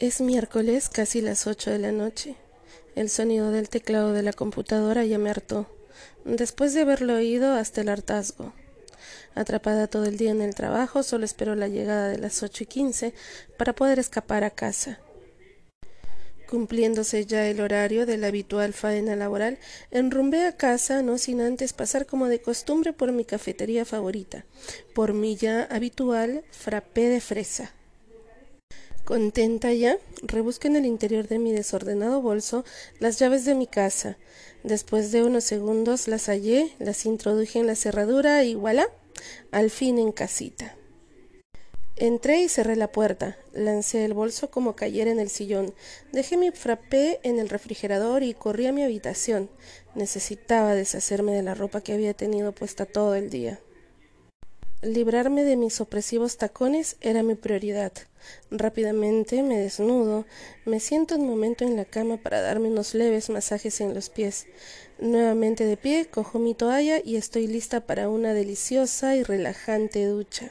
Es miércoles, casi las ocho de la noche. El sonido del teclado de la computadora ya me hartó, después de haberlo oído hasta el hartazgo. Atrapada todo el día en el trabajo, solo espero la llegada de las ocho y quince para poder escapar a casa. Cumpliéndose ya el horario de la habitual faena laboral, enrumbé a casa, no sin antes pasar como de costumbre por mi cafetería favorita, por mi ya habitual frappé de fresa. Contenta ya, rebusqué en el interior de mi desordenado bolso las llaves de mi casa. Después de unos segundos las hallé, las introduje en la cerradura y voilà, al fin en casita. Entré y cerré la puerta, lancé el bolso como cayera en el sillón, dejé mi frappé en el refrigerador y corrí a mi habitación. Necesitaba deshacerme de la ropa que había tenido puesta todo el día. Librarme de mis opresivos tacones era mi prioridad. Rápidamente me desnudo, me siento un momento en la cama para darme unos leves masajes en los pies. Nuevamente de pie, cojo mi toalla y estoy lista para una deliciosa y relajante ducha.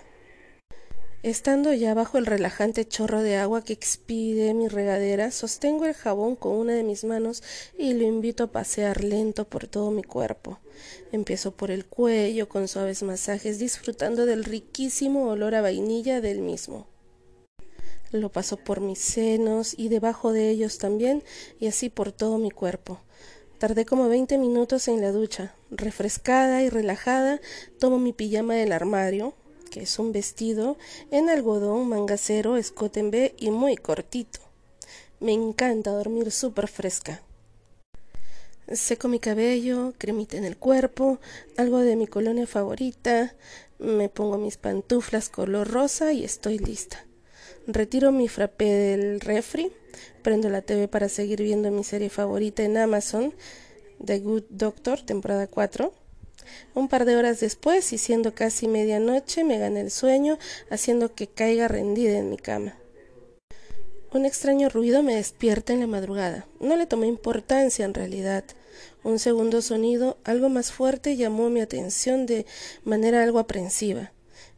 Estando ya bajo el relajante chorro de agua que expide mi regadera, sostengo el jabón con una de mis manos y lo invito a pasear lento por todo mi cuerpo. Empiezo por el cuello con suaves masajes, disfrutando del riquísimo olor a vainilla del mismo. Lo paso por mis senos y debajo de ellos también, y así por todo mi cuerpo. Tardé como veinte minutos en la ducha. Refrescada y relajada, tomo mi pijama del armario, que es un vestido en algodón, mangacero, escote en B y muy cortito. Me encanta dormir súper fresca. Seco mi cabello, cremita en el cuerpo, algo de mi colonia favorita, me pongo mis pantuflas color rosa y estoy lista. Retiro mi frappé del refri, prendo la TV para seguir viendo mi serie favorita en Amazon, The Good Doctor, temporada 4 un par de horas después, y siendo casi medianoche, me gané el sueño, haciendo que caiga rendida en mi cama. Un extraño ruido me despierta en la madrugada. No le tomé importancia en realidad. Un segundo sonido, algo más fuerte, llamó mi atención de manera algo aprensiva.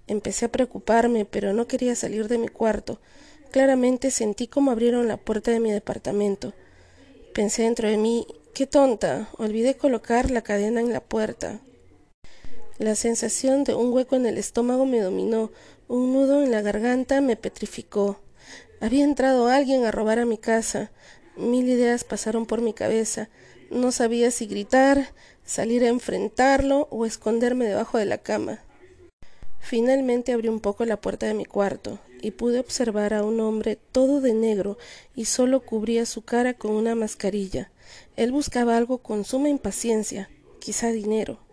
Empecé a preocuparme, pero no quería salir de mi cuarto. Claramente sentí como abrieron la puerta de mi departamento. Pensé dentro de mí, qué tonta, olvidé colocar la cadena en la puerta. La sensación de un hueco en el estómago me dominó, un nudo en la garganta me petrificó. Había entrado alguien a robar a mi casa. Mil ideas pasaron por mi cabeza. No sabía si gritar, salir a enfrentarlo o esconderme debajo de la cama. Finalmente abrí un poco la puerta de mi cuarto y pude observar a un hombre todo de negro y solo cubría su cara con una mascarilla. Él buscaba algo con suma impaciencia, quizá dinero.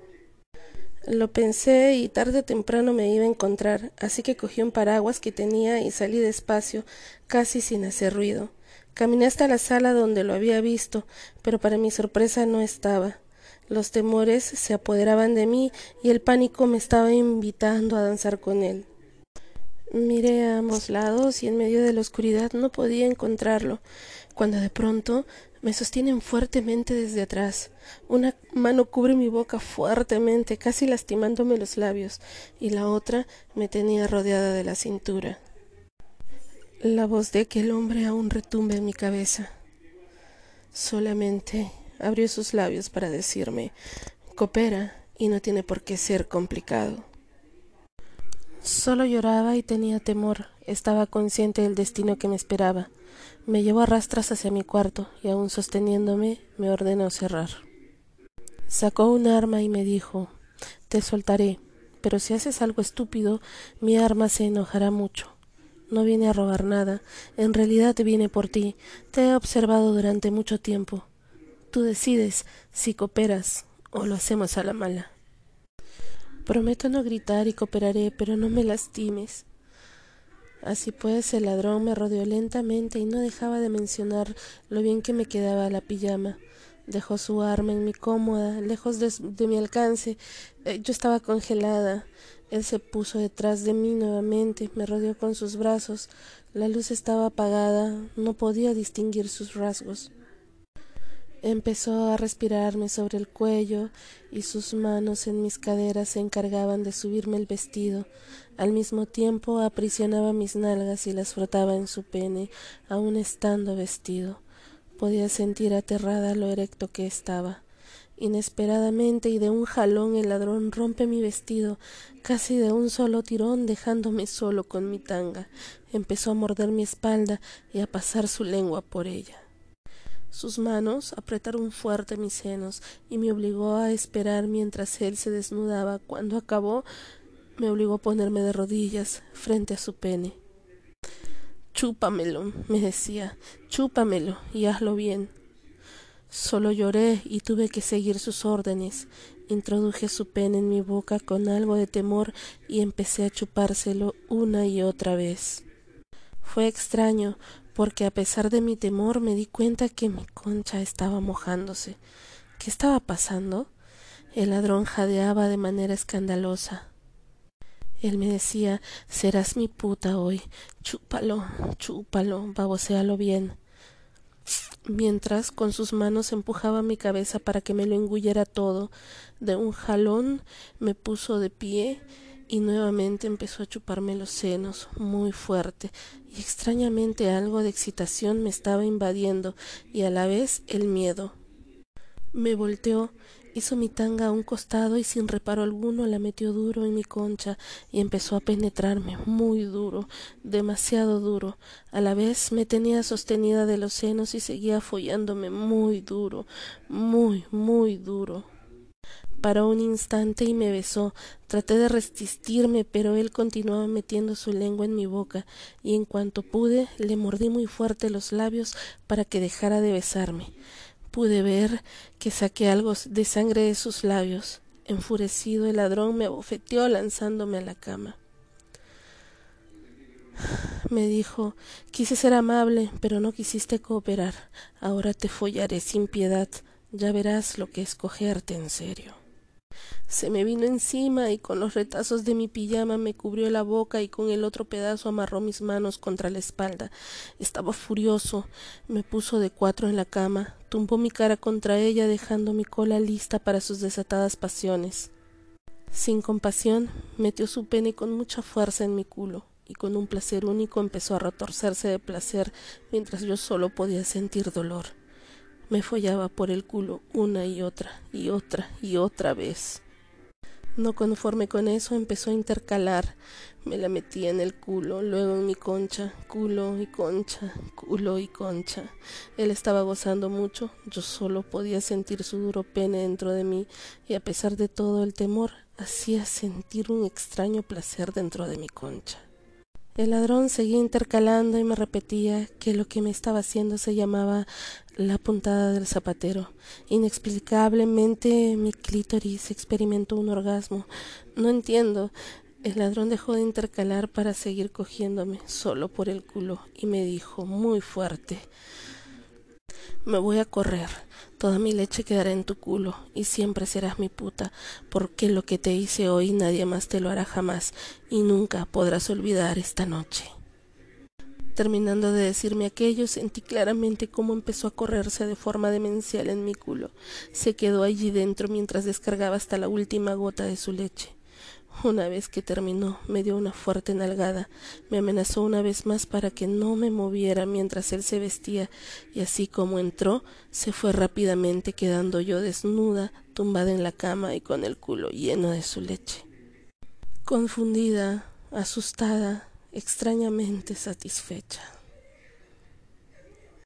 Lo pensé y tarde o temprano me iba a encontrar, así que cogí un paraguas que tenía y salí despacio, casi sin hacer ruido. Caminé hasta la sala donde lo había visto, pero para mi sorpresa no estaba. Los temores se apoderaban de mí y el pánico me estaba invitando a danzar con él. Miré a ambos lados y en medio de la oscuridad no podía encontrarlo, cuando de pronto me sostienen fuertemente desde atrás. Una mano cubre mi boca fuertemente, casi lastimándome los labios, y la otra me tenía rodeada de la cintura. La voz de aquel hombre aún retumba en mi cabeza. Solamente abrió sus labios para decirme coopera y no tiene por qué ser complicado. Solo lloraba y tenía temor. Estaba consciente del destino que me esperaba. Me llevó a rastras hacia mi cuarto y aún sosteniéndome me ordenó cerrar. Sacó un arma y me dijo Te soltaré, pero si haces algo estúpido, mi arma se enojará mucho. No viene a robar nada, en realidad viene por ti. Te he observado durante mucho tiempo. Tú decides si cooperas o lo hacemos a la mala. Prometo no gritar y cooperaré, pero no me lastimes. Así pues, el ladrón me rodeó lentamente y no dejaba de mencionar lo bien que me quedaba la pijama. Dejó su arma en mi cómoda, lejos de, mi alcance. Eh, yo estaba congelada. Él se puso detrás de mí nuevamente, me rodeó con sus brazos. La luz estaba apagada, no podía distinguir sus rasgos. Empezó a respirarme sobre el cuello y sus manos en mis caderas se encargaban de subirme el vestido. Al mismo tiempo aprisionaba mis nalgas y las frotaba en su pene, aun estando vestido. Podía sentir aterrada lo erecto que estaba. Inesperadamente y de un jalón el ladrón rompe mi vestido, casi de un solo tirón, dejándome solo con mi tanga. Empezó a morder mi espalda y a pasar su lengua por ella. Sus manos apretaron fuerte mis senos y me obligó a esperar mientras él se desnudaba. Cuando acabó, me obligó a ponerme de rodillas frente a su pene. Chúpamelo, me decía, chúpamelo y hazlo bien. Solo lloré y tuve que seguir sus órdenes. Introduje su pene en mi boca con algo de temor y empecé a chupárselo una y otra vez. Fue extraño, porque a pesar de mi temor me di cuenta que mi concha estaba mojándose. ¿Qué estaba pasando? El ladrón jadeaba de manera escandalosa. Él me decía serás mi puta hoy. Chúpalo, chúpalo, babosealo bien. Mientras con sus manos empujaba mi cabeza para que me lo engullera todo, de un jalón me puso de pie y nuevamente empezó a chuparme los senos muy fuerte y extrañamente algo de excitación me estaba invadiendo y a la vez el miedo. Me volteó, hizo mi tanga a un costado y sin reparo alguno la metió duro en mi concha y empezó a penetrarme muy duro, demasiado duro. A la vez me tenía sostenida de los senos y seguía follándome muy duro, muy, muy duro. Paró un instante y me besó. Traté de resistirme, pero él continuaba metiendo su lengua en mi boca, y en cuanto pude le mordí muy fuerte los labios para que dejara de besarme. Pude ver que saqué algo de sangre de sus labios. Enfurecido el ladrón me abofeteó lanzándome a la cama. Me dijo quise ser amable, pero no quisiste cooperar. Ahora te follaré sin piedad. Ya verás lo que es cogerte en serio. Se me vino encima y con los retazos de mi pijama me cubrió la boca y con el otro pedazo amarró mis manos contra la espalda. Estaba furioso. Me puso de cuatro en la cama, tumbó mi cara contra ella dejando mi cola lista para sus desatadas pasiones. Sin compasión, metió su pene con mucha fuerza en mi culo y con un placer único empezó a retorcerse de placer mientras yo solo podía sentir dolor. Me follaba por el culo una y otra y otra y otra vez. No conforme con eso, empezó a intercalar. Me la metía en el culo, luego en mi concha, culo y concha, culo y concha. Él estaba gozando mucho, yo solo podía sentir su duro pene dentro de mí, y a pesar de todo el temor, hacía sentir un extraño placer dentro de mi concha. El ladrón seguía intercalando y me repetía que lo que me estaba haciendo se llamaba la puntada del zapatero. Inexplicablemente mi clítoris experimentó un orgasmo. No entiendo. El ladrón dejó de intercalar para seguir cogiéndome solo por el culo y me dijo muy fuerte me voy a correr. Toda mi leche quedará en tu culo y siempre serás mi puta, porque lo que te hice hoy nadie más te lo hará jamás y nunca podrás olvidar esta noche. Terminando de decirme aquello, sentí claramente cómo empezó a correrse de forma demencial en mi culo. Se quedó allí dentro mientras descargaba hasta la última gota de su leche. Una vez que terminó, me dio una fuerte nalgada, me amenazó una vez más para que no me moviera mientras él se vestía, y así como entró, se fue rápidamente quedando yo desnuda, tumbada en la cama y con el culo lleno de su leche. Confundida, asustada, extrañamente satisfecha.